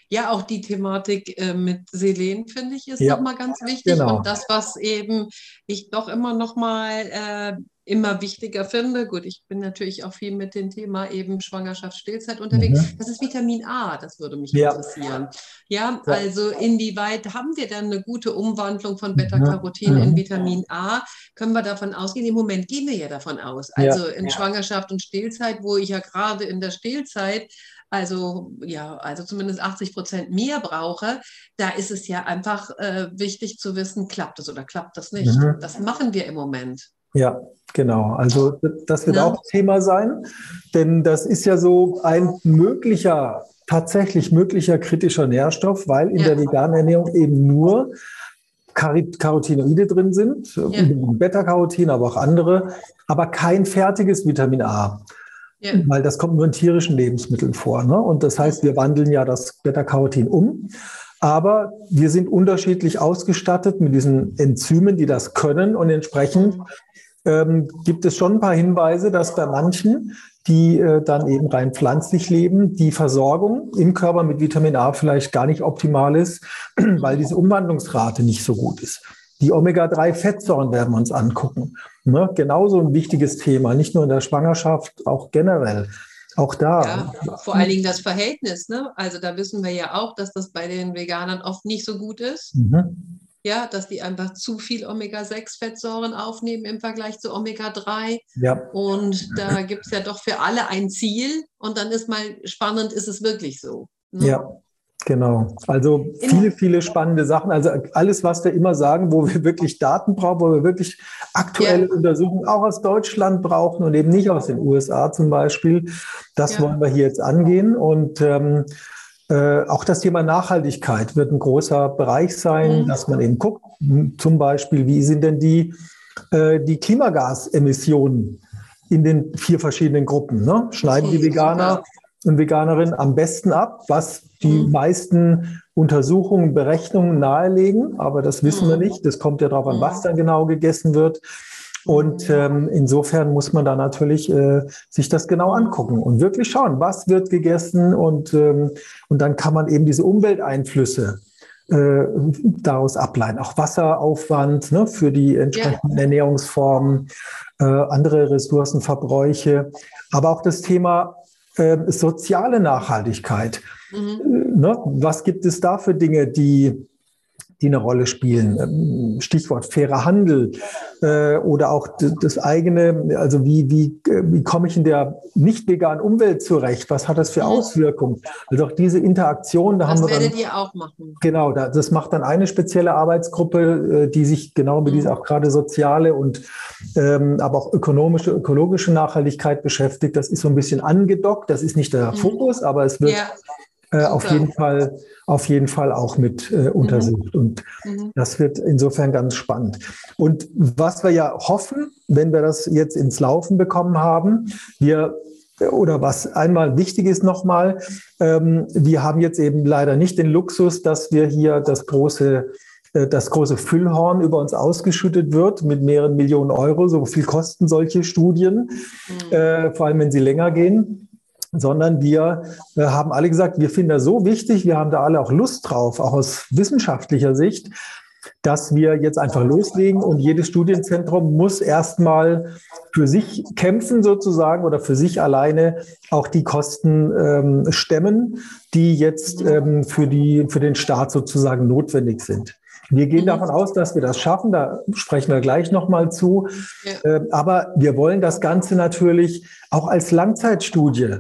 Ja, auch die Thematik äh, mit Selen, finde ich, ist ja. nochmal ganz wichtig. Genau. Und das, was eben ich doch immer nochmal äh, immer wichtiger finde, gut, ich bin natürlich auch viel mit dem Thema eben Schwangerschaft, Stillzeit unterwegs, mhm. das ist Vitamin A, das würde mich ja. interessieren. Ja, ja, also inwieweit haben wir dann eine gute Umwandlung von Beta-Carotin mhm. in Vitamin A? Können wir davon ausgehen? Im Moment gehen wir ja davon aus. Also in Schwangerschaft und Stillzeit, wo ich ja gerade in der Stillzeit also ja, also zumindest 80 Prozent mehr brauche, da ist es ja einfach äh, wichtig zu wissen, klappt es oder klappt das nicht. Mhm. Das machen wir im Moment. Ja, genau. Also das wird ja. auch Thema sein, denn das ist ja so ein möglicher, tatsächlich möglicher kritischer Nährstoff, weil in ja. der veganen Ernährung eben nur Carotinoide drin sind, ja. Beta-Carotin, aber auch andere, aber kein fertiges Vitamin A. Weil das kommt nur in tierischen Lebensmitteln vor. Ne? Und das heißt, wir wandeln ja das Beta-Carotin um. Aber wir sind unterschiedlich ausgestattet mit diesen Enzymen, die das können. Und entsprechend ähm, gibt es schon ein paar Hinweise, dass bei manchen, die äh, dann eben rein pflanzlich leben, die Versorgung im Körper mit Vitamin A vielleicht gar nicht optimal ist, (clears throat) weil diese Umwandlungsrate nicht so gut ist. Die Omega-3-Fettsäuren werden wir uns angucken. Ne? Genauso ein wichtiges Thema, nicht nur in der Schwangerschaft, auch generell. Auch da. Ja, vor allen Dingen das Verhältnis. Ne? Also da wissen wir ja auch, dass das bei den Veganern oft nicht so gut ist. Mhm. Ja, dass die einfach zu viel Omega-6-Fettsäuren aufnehmen im Vergleich zu Omega-3. Ja. Und da gibt es ja doch für alle ein Ziel. Und dann ist mal spannend, ist es wirklich so? Ne? Ja, Genau. Also viele, viele spannende Sachen. Also alles, was wir immer sagen, wo wir wirklich Daten brauchen, wo wir wirklich aktuelle ja. Untersuchungen auch aus Deutschland brauchen und eben nicht aus den USA zum Beispiel. Das ja. wollen wir hier jetzt angehen. Und ähm, äh, auch das Thema Nachhaltigkeit wird ein großer Bereich sein, mhm. dass man eben guckt, zum Beispiel, wie sind denn die, äh, die Klimagasemissionen in den vier verschiedenen Gruppen? Ne? Schneiden die Veganer und Veganerinnen am besten ab, was die mhm. meisten Untersuchungen, Berechnungen nahelegen, aber das wissen wir mhm. nicht. Das kommt ja darauf an, was mhm. dann genau gegessen wird. Und ähm, insofern muss man da natürlich äh, sich das genau angucken und wirklich schauen, was wird gegessen und, ähm, und dann kann man eben diese Umwelteinflüsse äh, daraus ableiten. Auch Wasseraufwand ne, für die entsprechenden ja. Ernährungsformen, äh, andere Ressourcenverbräuche, aber auch das Thema äh, soziale Nachhaltigkeit. Mhm. Ne? Was gibt es da für Dinge, die, die eine Rolle spielen? Ähm, Stichwort fairer Handel äh, oder auch das eigene, also wie, wie, wie komme ich in der nicht veganen Umwelt zurecht? Was hat das für mhm. Auswirkungen? Also auch diese Interaktion, da das haben wir. Das werdet ihr auch machen. Genau, das macht dann eine spezielle Arbeitsgruppe, äh, die sich genau mit mhm. dieser auch gerade soziale und ähm, aber auch ökonomische, ökologische Nachhaltigkeit beschäftigt. Das ist so ein bisschen angedockt, das ist nicht der mhm. Fokus, aber es wird ja. Äh, auf jeden Fall, auf jeden Fall auch mit äh, untersucht. Mhm. Und mhm. das wird insofern ganz spannend. Und was wir ja hoffen, wenn wir das jetzt ins Laufen bekommen haben, wir oder was einmal wichtig ist nochmal, ähm, wir haben jetzt eben leider nicht den Luxus, dass wir hier das große äh, das große Füllhorn über uns ausgeschüttet wird mit mehreren Millionen Euro. So viel kosten solche Studien, mhm. äh, vor allem wenn sie länger gehen sondern wir äh, haben alle gesagt, wir finden das so wichtig, wir haben da alle auch Lust drauf, auch aus wissenschaftlicher Sicht, dass wir jetzt einfach loslegen und jedes Studienzentrum muss erstmal für sich kämpfen sozusagen oder für sich alleine auch die Kosten ähm, stemmen, die jetzt ähm, für, die, für den Staat sozusagen notwendig sind. Wir gehen mhm. davon aus, dass wir das schaffen. Da sprechen wir gleich nochmal zu. Ja. Ähm, aber wir wollen das Ganze natürlich auch als Langzeitstudie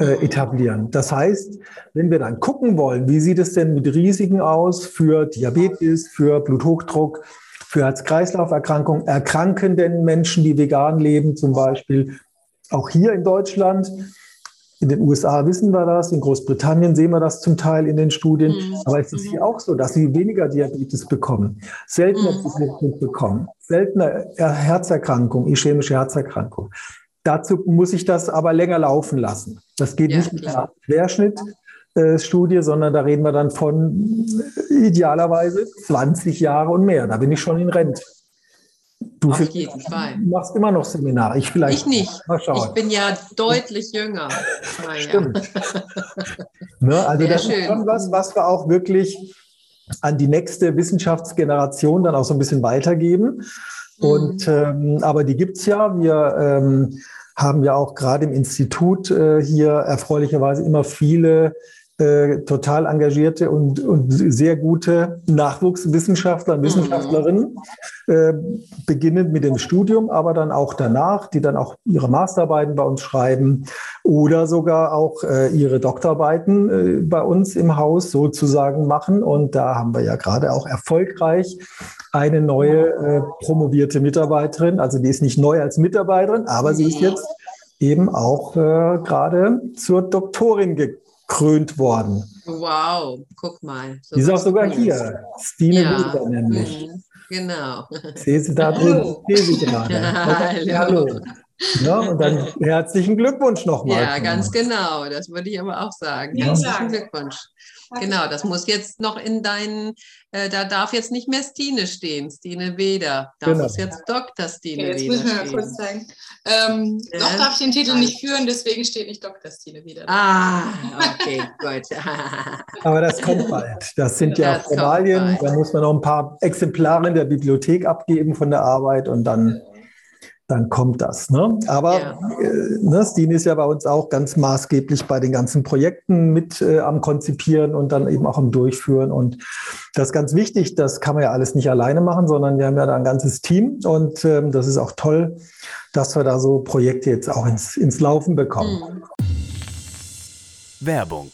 äh, etablieren. Das heißt, wenn wir dann gucken wollen, wie sieht es denn mit Risiken aus für Diabetes, für Bluthochdruck, für Herz-Kreislauf-Erkrankungen, erkranken denn Menschen, die vegan leben zum Beispiel, auch hier in Deutschland. In den USA wissen wir das, in Großbritannien sehen wir das zum Teil in den Studien. Mhm. Aber ist es hier auch so, dass sie weniger Diabetes bekommen, seltener mhm. bekommen, seltener Herzerkrankung, ischämische Herzerkrankung. Dazu muss ich das aber länger laufen lassen. Das geht ja, nicht mit einer Querschnittstudie, sondern da reden wir dann von idealerweise 20 Jahre und mehr. Da bin ich schon in Rente. Du Auf jeden Fall. machst immer noch Seminare. Ich vielleicht. Ich nicht. Ich bin ja deutlich jünger. Stimmt. (laughs) ne, also Sehr das schön. ist schon was, was wir auch wirklich an die nächste Wissenschaftsgeneration dann auch so ein bisschen weitergeben. Und mhm. ähm, aber die gibt es ja. Wir ähm, haben ja auch gerade im Institut äh, hier erfreulicherweise immer viele äh, total engagierte und, und sehr gute Nachwuchswissenschaftler und mhm. Wissenschaftlerinnen, äh, beginnend mit dem Studium, aber dann auch danach, die dann auch ihre Masterarbeiten bei uns schreiben oder sogar auch äh, ihre Doktorarbeiten äh, bei uns im Haus sozusagen machen. Und da haben wir ja gerade auch erfolgreich eine neue äh, promovierte Mitarbeiterin. Also die ist nicht neu als Mitarbeiterin, aber sie ist jetzt eben auch äh, gerade zur Doktorin gekommen gekrönt worden. Wow, guck mal. So die ist auch sogar cool. hier. Stine ja. Weber nämlich. Mhm, genau. Ich sehe sie da drin. Ich sehe sie gerade. (laughs) Hallo. Hallo. Ja, und dann (laughs) herzlichen Glückwunsch nochmal. Ja, ganz genau. Das würde ich aber auch sagen. Herzlichen Glückwunsch. Genau, das muss jetzt noch in deinen, äh, da darf jetzt nicht mehr Stine stehen, Stine Weder. Da genau. muss jetzt Dr. Stine okay, jetzt Weder. Jetzt müssen wir mal kurz zeigen. Ähm, ja. Noch darf ich den Titel nicht führen, deswegen steht nicht Dr. Stine Weder. Ah, okay, (laughs) gut. (laughs) Aber das kommt bald. Das sind ja das Formalien. Da muss man noch ein paar Exemplare in der Bibliothek abgeben von der Arbeit und dann dann kommt das. Ne? Aber ja. äh, ne, Stine ist ja bei uns auch ganz maßgeblich bei den ganzen Projekten mit äh, am Konzipieren und dann eben auch am Durchführen. Und das ist ganz wichtig, das kann man ja alles nicht alleine machen, sondern wir haben ja da ein ganzes Team und ähm, das ist auch toll, dass wir da so Projekte jetzt auch ins, ins Laufen bekommen. Mhm. Werbung.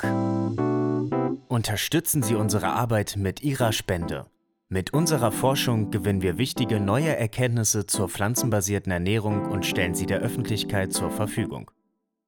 Unterstützen Sie unsere Arbeit mit Ihrer Spende. Mit unserer Forschung gewinnen wir wichtige neue Erkenntnisse zur pflanzenbasierten Ernährung und stellen sie der Öffentlichkeit zur Verfügung.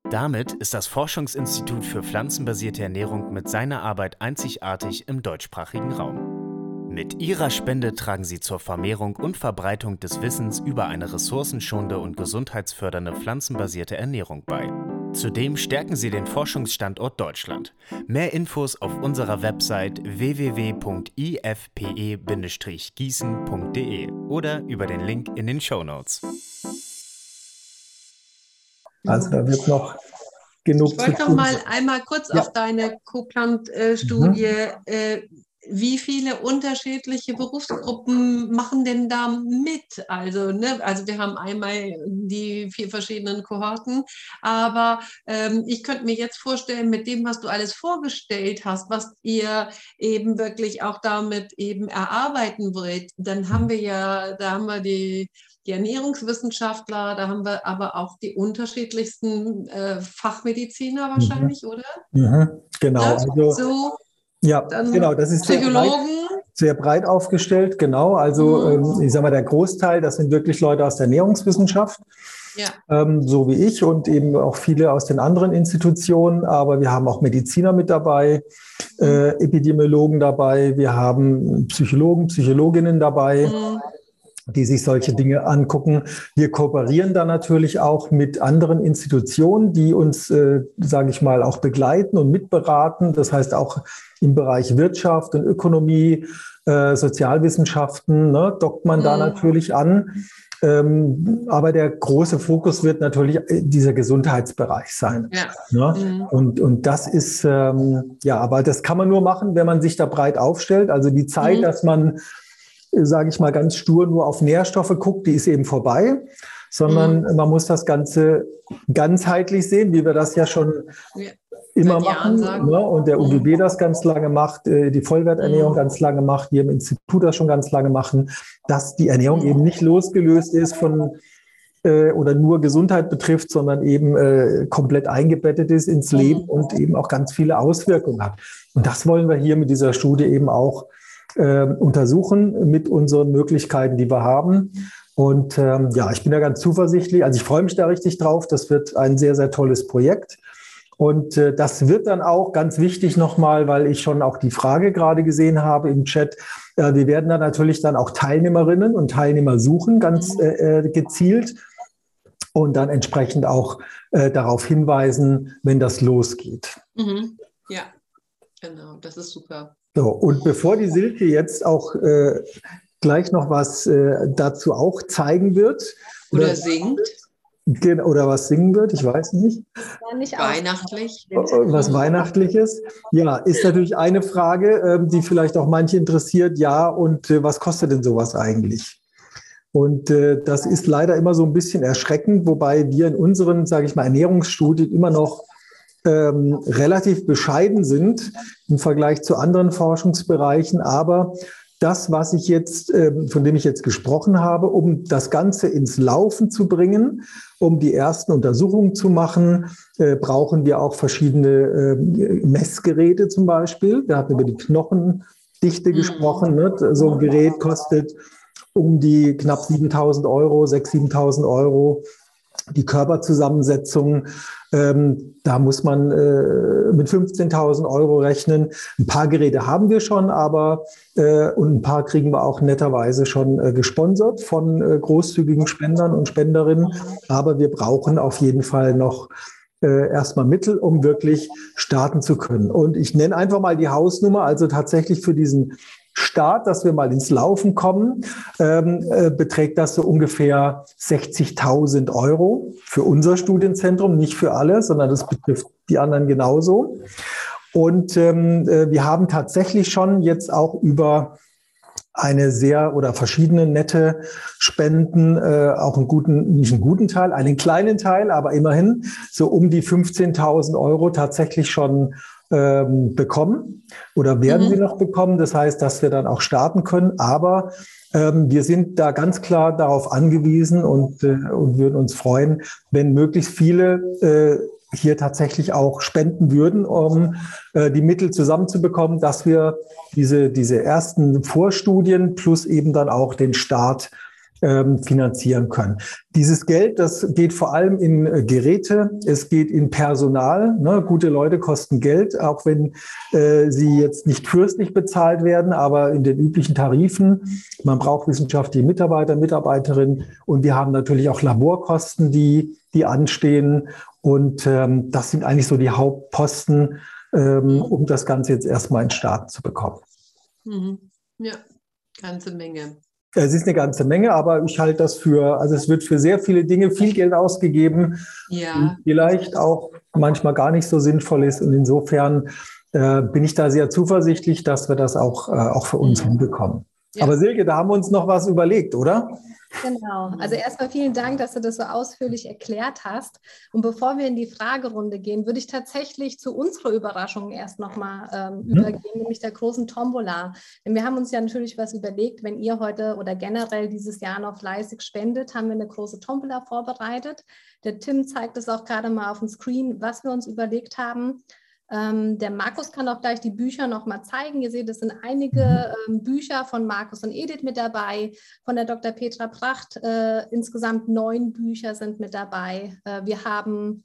Damit ist das Forschungsinstitut für pflanzenbasierte Ernährung mit seiner Arbeit einzigartig im deutschsprachigen Raum. Mit ihrer Spende tragen sie zur Vermehrung und Verbreitung des Wissens über eine ressourcenschonende und gesundheitsfördernde pflanzenbasierte Ernährung bei. Zudem stärken sie den Forschungsstandort Deutschland. Mehr Infos auf unserer Website www.ifpe-gießen.de oder über den Link in den Show Notes. Also da wird noch genug ich wollte noch mal einmal kurz ja. auf deine Coplant-Studie mhm. äh, wie viele unterschiedliche Berufsgruppen machen denn da mit? Also, ne, also wir haben einmal die vier verschiedenen Kohorten, aber ähm, ich könnte mir jetzt vorstellen, mit dem, was du alles vorgestellt hast, was ihr eben wirklich auch damit eben erarbeiten wollt, dann haben wir ja, da haben wir die die Ernährungswissenschaftler, da haben wir aber auch die unterschiedlichsten äh, Fachmediziner mhm. wahrscheinlich, mhm. oder? Mhm, genau. Ja, also, so ja, genau, das ist Psychologen. Sehr breit, sehr breit aufgestellt, genau. Also mhm. ähm, ich sage mal, der Großteil, das sind wirklich Leute aus der Ernährungswissenschaft, ja. ähm, so wie ich und eben auch viele aus den anderen Institutionen. Aber wir haben auch Mediziner mit dabei, äh, Epidemiologen dabei, wir haben Psychologen, Psychologinnen dabei. Mhm die sich solche Dinge angucken. Wir kooperieren da natürlich auch mit anderen Institutionen, die uns, äh, sage ich mal, auch begleiten und mitberaten. Das heißt auch im Bereich Wirtschaft und Ökonomie, äh, Sozialwissenschaften, ne, dockt man mhm. da natürlich an. Ähm, aber der große Fokus wird natürlich äh, dieser Gesundheitsbereich sein. Ja. Ne? Mhm. Und, und das ist, ähm, ja, aber das kann man nur machen, wenn man sich da breit aufstellt. Also die Zeit, mhm. dass man sage ich mal ganz stur, nur auf Nährstoffe guckt, die ist eben vorbei, sondern mhm. man muss das Ganze ganzheitlich sehen, wie wir das ja schon ja. immer machen. Ne? Und der UGB mhm. das ganz lange macht, äh, die Vollwerternährung mhm. ganz lange macht, wir im Institut das schon ganz lange machen, dass die Ernährung mhm. eben nicht losgelöst ist von äh, oder nur Gesundheit betrifft, sondern eben äh, komplett eingebettet ist ins Leben mhm. und eben auch ganz viele Auswirkungen hat. Und das wollen wir hier mit dieser Studie eben auch äh, untersuchen mit unseren Möglichkeiten, die wir haben. Und ähm, ja, ich bin da ganz zuversichtlich. Also ich freue mich da richtig drauf. Das wird ein sehr, sehr tolles Projekt. Und äh, das wird dann auch ganz wichtig nochmal, weil ich schon auch die Frage gerade gesehen habe im Chat. Äh, wir werden da natürlich dann auch Teilnehmerinnen und Teilnehmer suchen, ganz mhm. äh, äh, gezielt. Und dann entsprechend auch äh, darauf hinweisen, wenn das losgeht. Mhm. Ja, genau, das ist super. So, und bevor die Silke jetzt auch äh, gleich noch was äh, dazu auch zeigen wird. Oder, oder singt. Oder was singen wird, ich weiß nicht. nicht Weihnachtlich. Oh, oh, was Weihnachtliches. Ja, ist natürlich eine Frage, ähm, die vielleicht auch manche interessiert. Ja, und äh, was kostet denn sowas eigentlich? Und äh, das ist leider immer so ein bisschen erschreckend, wobei wir in unseren, sage ich mal, Ernährungsstudien immer noch ähm, relativ bescheiden sind im Vergleich zu anderen Forschungsbereichen. Aber das, was ich jetzt, ähm, von dem ich jetzt gesprochen habe, um das Ganze ins Laufen zu bringen, um die ersten Untersuchungen zu machen, äh, brauchen wir auch verschiedene ähm, Messgeräte zum Beispiel. Wir hatten über die Knochendichte mhm. gesprochen. Ne? So ein Gerät kostet um die knapp 7000 Euro, 6.000, 7.000 Euro die Körperzusammensetzung, ähm, da muss man äh, mit 15.000 Euro rechnen. Ein paar Geräte haben wir schon, aber äh, und ein paar kriegen wir auch netterweise schon äh, gesponsert von äh, großzügigen Spendern und Spenderinnen. Aber wir brauchen auf jeden Fall noch äh, erstmal Mittel, um wirklich starten zu können. Und ich nenne einfach mal die Hausnummer, also tatsächlich für diesen Start, dass wir mal ins Laufen kommen, ähm, äh, beträgt das so ungefähr 60.000 Euro für unser Studienzentrum, nicht für alle, sondern das betrifft die anderen genauso. Und ähm, äh, wir haben tatsächlich schon jetzt auch über eine sehr oder verschiedene nette Spenden, äh, auch einen guten, nicht einen guten Teil, einen kleinen Teil, aber immerhin so um die 15.000 Euro tatsächlich schon ähm, bekommen oder werden mhm. sie noch bekommen. Das heißt, dass wir dann auch starten können. Aber ähm, wir sind da ganz klar darauf angewiesen und, äh, und würden uns freuen, wenn möglichst viele äh, hier tatsächlich auch spenden würden, um äh, die Mittel zusammenzubekommen, dass wir diese, diese ersten Vorstudien plus eben dann auch den Start ähm, finanzieren können. Dieses Geld, das geht vor allem in äh, Geräte, es geht in Personal. Ne? Gute Leute kosten Geld, auch wenn äh, sie jetzt nicht fürstlich bezahlt werden, aber in den üblichen Tarifen. Man braucht wissenschaftliche Mitarbeiter, Mitarbeiterinnen und wir haben natürlich auch Laborkosten, die, die anstehen. Und ähm, das sind eigentlich so die Hauptposten, ähm, um das Ganze jetzt erstmal in Start zu bekommen. Mhm. Ja, ganze Menge. Es ist eine ganze Menge, aber ich halte das für, also es wird für sehr viele Dinge viel Geld ausgegeben, ja. vielleicht auch manchmal gar nicht so sinnvoll ist. Und insofern äh, bin ich da sehr zuversichtlich, dass wir das auch, äh, auch für uns mhm. hinbekommen. Ja. Aber Silke, da haben wir uns noch was überlegt, oder? Genau. (laughs) Also erstmal vielen Dank, dass du das so ausführlich erklärt hast. Und bevor wir in die Fragerunde gehen, würde ich tatsächlich zu unserer Überraschung erst nochmal ähm, mhm. übergehen, nämlich der großen Tombola. Denn wir haben uns ja natürlich was überlegt, wenn ihr heute oder generell dieses Jahr noch fleißig spendet, haben wir eine große Tombola vorbereitet. Der Tim zeigt es auch gerade mal auf dem Screen, was wir uns überlegt haben. Ähm, der Markus kann auch gleich die Bücher nochmal zeigen. Ihr seht, es sind einige mhm. ähm, Bücher von Markus und Edith mit dabei, von der Dr. Petra Pracht. Äh, insgesamt neun Bücher sind mit dabei. Äh, wir haben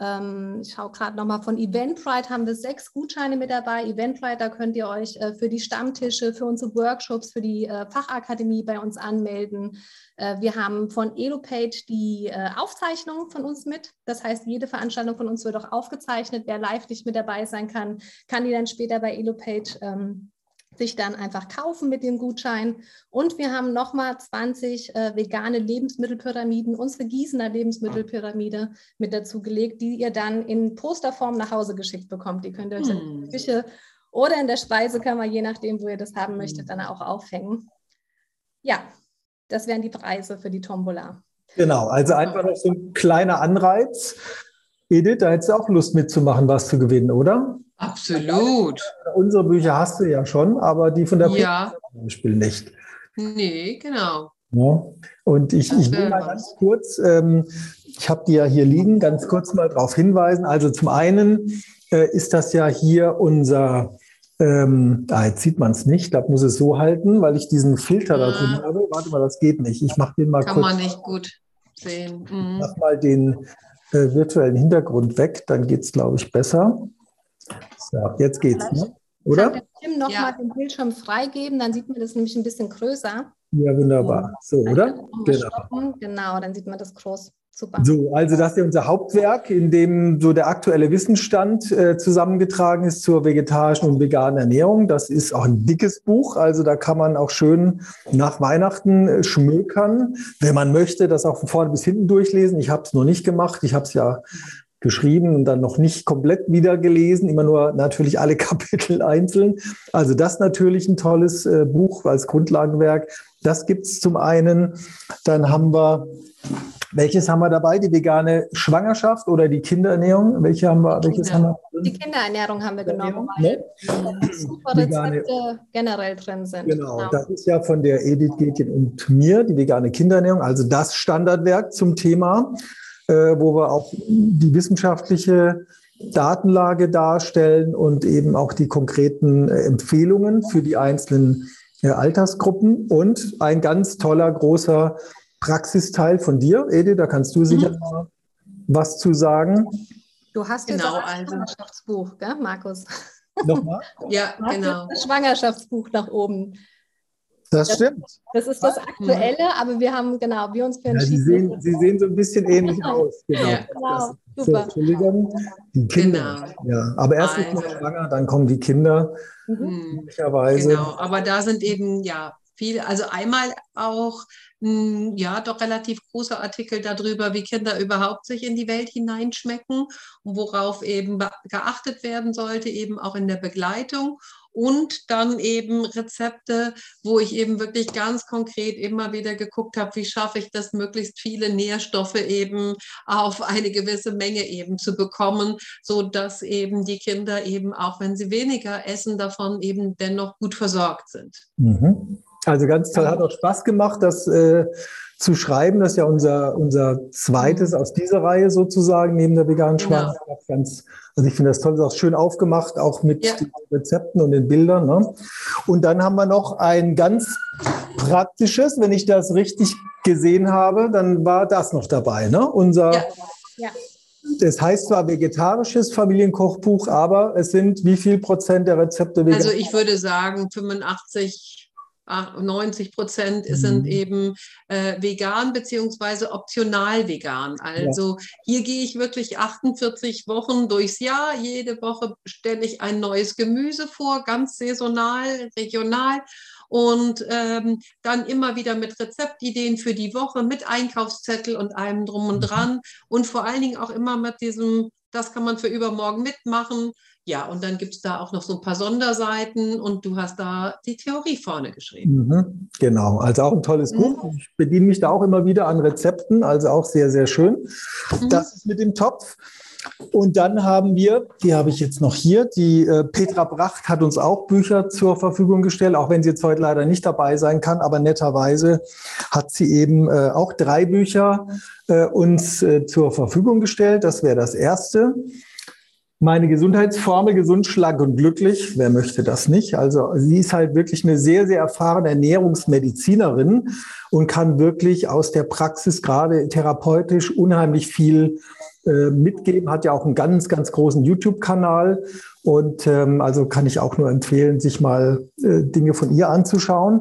ähm, ich schaue gerade nochmal von Eventbrite haben wir sechs Gutscheine mit dabei. Eventbrite, da könnt ihr euch äh, für die Stammtische, für unsere Workshops, für die äh, Fachakademie bei uns anmelden. Äh, wir haben von EloPage die äh, Aufzeichnung von uns mit. Das heißt, jede Veranstaltung von uns wird auch aufgezeichnet. Wer live nicht mit dabei sein kann, kann die dann später bei EloPage ähm, sich dann einfach kaufen mit dem Gutschein. Und wir haben nochmal 20 äh, vegane Lebensmittelpyramiden, unsere Gießener Lebensmittelpyramide mit dazu gelegt, die ihr dann in Posterform nach Hause geschickt bekommt. Die könnt ihr euch hm. in der Küche oder in der Speisekammer, je nachdem, wo ihr das haben möchtet, dann auch aufhängen. Ja, das wären die Preise für die Tombola. Genau, also einfach noch so ein kleiner Anreiz. Edith, da hättest du auch Lust mitzumachen, was zu gewinnen, oder? Absolut. Unsere Bücher hast du ja schon, aber die von der ja. zum Beispiel nicht. Nee, genau. Ja. Und ich, ich will mal ganz kurz, ähm, ich habe die ja hier liegen, ganz kurz mal darauf hinweisen. Also zum einen äh, ist das ja hier unser, ähm, ah, jetzt sieht man es nicht, da muss es so halten, weil ich diesen Filter da drin ah. habe. Warte mal, das geht nicht. Ich mache den mal Kann kurz. Kann man nicht gut sehen. Mhm. Ich mach mal den äh, virtuellen Hintergrund weg, dann geht es, glaube ich, besser. So, jetzt geht's, ne? oder? Kann der Tim noch ja. mal den Bildschirm freigeben, dann sieht man das nämlich ein bisschen größer. Ja, wunderbar. So, oder? Genau. genau, dann sieht man das groß. Super. So, also das ist ja unser Hauptwerk, in dem so der aktuelle Wissensstand äh, zusammengetragen ist zur vegetarischen und veganen Ernährung. Das ist auch ein dickes Buch, also da kann man auch schön nach Weihnachten äh, schmökern, wenn man möchte, das auch von vorne bis hinten durchlesen. Ich habe es noch nicht gemacht, ich habe es ja geschrieben und dann noch nicht komplett wieder gelesen, immer nur natürlich alle (laughs) Kapitel einzeln. Also das natürlich ein tolles äh, Buch als Grundlagenwerk. Das gibt es zum einen. Dann haben wir welches haben wir dabei? Die vegane Schwangerschaft oder die Kinderernährung? Welche haben wir, welches haben wir drin? Die Kinderernährung haben wir genommen, weil ne? super Rezepte generell drin sind. Genau, genau, das ist ja von der Edith Getjen und mir, die vegane Kinderernährung, also das Standardwerk zum Thema, wo wir auch die wissenschaftliche Datenlage darstellen und eben auch die konkreten äh, Empfehlungen für die einzelnen äh, Altersgruppen und ein ganz toller, großer Praxisteil von dir, Edi, da kannst du sicher mhm. was zu sagen. Du hast genau, ein also. Schwangerschaftsbuch, gell, Markus? Nochmal? (laughs) ja, genau. Das Schwangerschaftsbuch nach oben. Das, das stimmt. Das ist das Aktuelle, aber wir haben, genau, wir uns für entschieden. Ja, sie, sehen, sie sehen so ein bisschen ähnlich aus. Genau. Ja. genau. Super. Entschuldigung. Die Kinder. Genau. Ja, aber erst also. ist man schwanger, dann kommen die Kinder. Mhm. Möglicherweise. Genau, aber da sind eben, ja, viel, also einmal auch hm, ja doch relativ große Artikel darüber, wie Kinder überhaupt sich in die Welt hineinschmecken und worauf eben geachtet werden sollte, eben auch in der Begleitung. Und dann eben Rezepte, wo ich eben wirklich ganz konkret immer wieder geguckt habe, wie schaffe ich das, möglichst viele Nährstoffe eben auf eine gewisse Menge eben zu bekommen, so dass eben die Kinder eben, auch wenn sie weniger essen, davon eben dennoch gut versorgt sind. Mhm. Also ganz toll, hat auch Spaß gemacht, das äh, zu schreiben. Das ist ja unser, unser zweites aus dieser Reihe sozusagen, neben der veganen genau. Schwangerschaft. Ganz, also ich finde das toll, ist auch schön aufgemacht, auch mit ja. den Rezepten und den Bildern. Ne? Und dann haben wir noch ein ganz praktisches, wenn ich das richtig gesehen habe, dann war das noch dabei, ne? Unser ja. Ja. Das heißt zwar vegetarisches Familienkochbuch, aber es sind wie viel Prozent der Rezepte vegan? Also ich würde sagen 85 90 Prozent mhm. sind eben äh, vegan beziehungsweise optional vegan. Also ja. hier gehe ich wirklich 48 Wochen durchs Jahr. Jede Woche stelle ich ein neues Gemüse vor, ganz saisonal, regional und ähm, dann immer wieder mit Rezeptideen für die Woche, mit Einkaufszettel und allem drum und mhm. dran und vor allen Dingen auch immer mit diesem, das kann man für übermorgen mitmachen, ja, und dann gibt es da auch noch so ein paar Sonderseiten und du hast da die Theorie vorne geschrieben. Mhm, genau, also auch ein tolles mhm. Buch. Ich bediene mich da auch immer wieder an Rezepten, also auch sehr, sehr schön. Mhm. Das ist mit dem Topf. Und dann haben wir, die habe ich jetzt noch hier, die äh, Petra Bracht hat uns auch Bücher zur Verfügung gestellt, auch wenn sie jetzt heute leider nicht dabei sein kann, aber netterweise hat sie eben äh, auch drei Bücher äh, uns äh, zur Verfügung gestellt. Das wäre das erste meine Gesundheitsformel, gesund, schlank und glücklich. Wer möchte das nicht? Also sie ist halt wirklich eine sehr, sehr erfahrene Ernährungsmedizinerin und kann wirklich aus der Praxis gerade therapeutisch unheimlich viel äh, mitgeben. Hat ja auch einen ganz, ganz großen YouTube-Kanal. Und ähm, also kann ich auch nur empfehlen, sich mal äh, Dinge von ihr anzuschauen.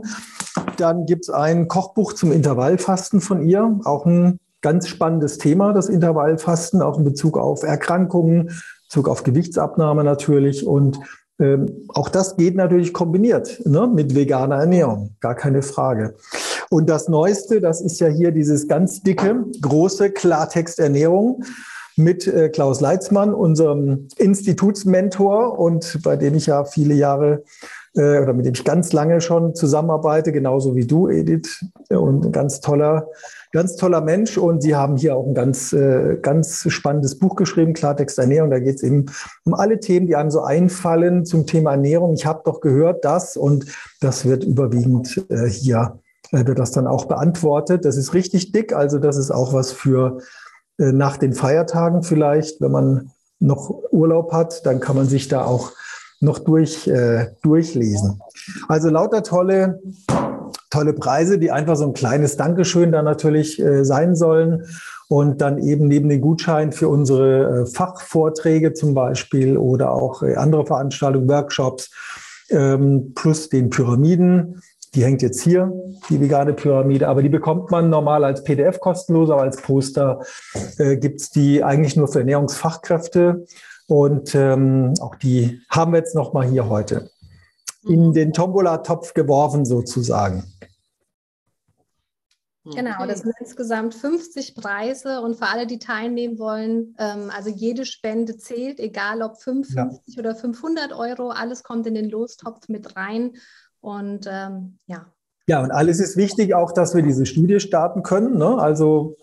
Dann gibt es ein Kochbuch zum Intervallfasten von ihr. Auch ein ganz spannendes Thema, das Intervallfasten, auch in Bezug auf Erkrankungen, Bezug auf Gewichtsabnahme natürlich. Und ähm, auch das geht natürlich kombiniert ne, mit veganer Ernährung, gar keine Frage. Und das Neueste, das ist ja hier dieses ganz dicke, große Klartext Ernährung mit äh, Klaus Leitzmann, unserem Institutsmentor und bei dem ich ja viele Jahre äh, oder mit dem ich ganz lange schon zusammenarbeite, genauso wie du, Edith, und ein ganz toller Ganz toller Mensch und Sie haben hier auch ein ganz, äh, ganz spannendes Buch geschrieben, Klartext Ernährung. Da geht es eben um alle Themen, die einem so einfallen zum Thema Ernährung. Ich habe doch gehört, das und das wird überwiegend äh, hier äh, wird das dann auch beantwortet. Das ist richtig dick, also das ist auch was für äh, nach den Feiertagen vielleicht, wenn man noch Urlaub hat, dann kann man sich da auch noch durch, äh, durchlesen. Also lauter tolle, tolle Preise, die einfach so ein kleines Dankeschön da natürlich äh, sein sollen. Und dann eben neben den Gutscheinen für unsere äh, Fachvorträge zum Beispiel oder auch äh, andere Veranstaltungen, Workshops, ähm, plus den Pyramiden. Die hängt jetzt hier, die vegane Pyramide, aber die bekommt man normal als PDF kostenlos, aber als Poster äh, gibt's die eigentlich nur für Ernährungsfachkräfte. Und ähm, auch die haben wir jetzt nochmal hier heute in den Tombola-Topf geworfen sozusagen. Genau, das sind insgesamt 50 Preise und für alle, die teilnehmen wollen, ähm, also jede Spende zählt, egal ob 55 ja. oder 500 Euro, alles kommt in den Lostopf mit rein und ähm, ja. Ja, und alles ist wichtig, auch dass wir diese Studie starten können. Ne? Also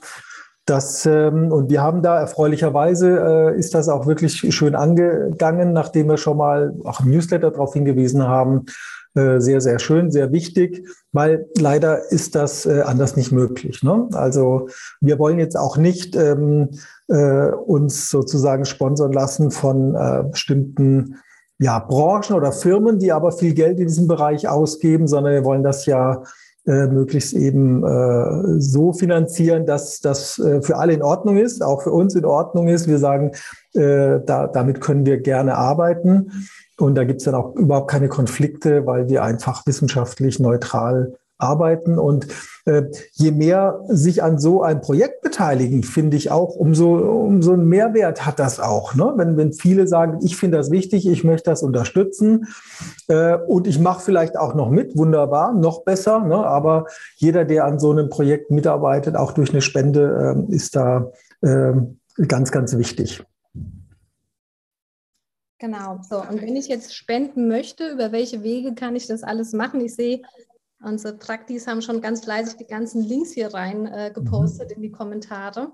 das, ähm, und wir haben da erfreulicherweise äh, ist das auch wirklich schön angegangen, nachdem wir schon mal auch im Newsletter darauf hingewiesen haben. Äh, sehr, sehr schön, sehr wichtig, weil leider ist das äh, anders nicht möglich. Ne? Also wir wollen jetzt auch nicht ähm, äh, uns sozusagen sponsern lassen von äh, bestimmten ja, Branchen oder Firmen, die aber viel Geld in diesem Bereich ausgeben, sondern wir wollen das ja äh, möglichst eben äh, so finanzieren, dass das äh, für alle in Ordnung ist, auch für uns in Ordnung ist. Wir sagen, äh, da, damit können wir gerne arbeiten. Und da gibt es dann auch überhaupt keine Konflikte, weil wir einfach wissenschaftlich neutral arbeiten. Und äh, je mehr sich an so einem Projekt beteiligen, finde ich auch, umso, umso einen Mehrwert hat das auch. Ne? Wenn, wenn viele sagen, ich finde das wichtig, ich möchte das unterstützen äh, und ich mache vielleicht auch noch mit, wunderbar, noch besser. Ne? Aber jeder, der an so einem Projekt mitarbeitet, auch durch eine Spende, äh, ist da äh, ganz, ganz wichtig. Genau, so. Und wenn ich jetzt spenden möchte, über welche Wege kann ich das alles machen? Ich sehe, Unsere Praktis haben schon ganz fleißig die ganzen Links hier rein äh, gepostet mhm. in die Kommentare.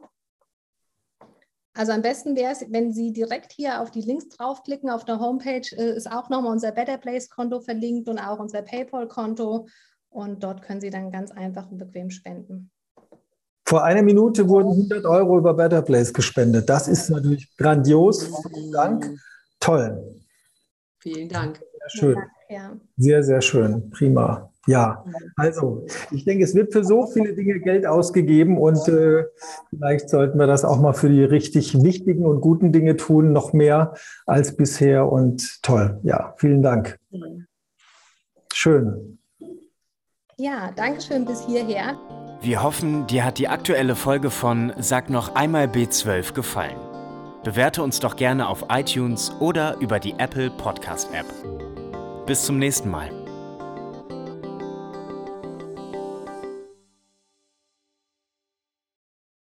Also am besten wäre es, wenn Sie direkt hier auf die Links draufklicken. Auf der Homepage äh, ist auch nochmal unser Better Place Konto verlinkt und auch unser PayPal-Konto. Und dort können Sie dann ganz einfach und bequem spenden. Vor einer Minute wurden 100 Euro über Better Place gespendet. Das ist natürlich grandios. Vielen Dank. Toll. Vielen Dank. Sehr schön. Sehr, sehr schön. Prima. Ja, also ich denke, es wird für so viele Dinge Geld ausgegeben und äh, vielleicht sollten wir das auch mal für die richtig wichtigen und guten Dinge tun, noch mehr als bisher und toll. Ja, vielen Dank. Schön. Ja, danke schön bis hierher. Wir hoffen, dir hat die aktuelle Folge von Sag noch einmal B12 gefallen. Bewerte uns doch gerne auf iTunes oder über die Apple Podcast App. Bis zum nächsten Mal.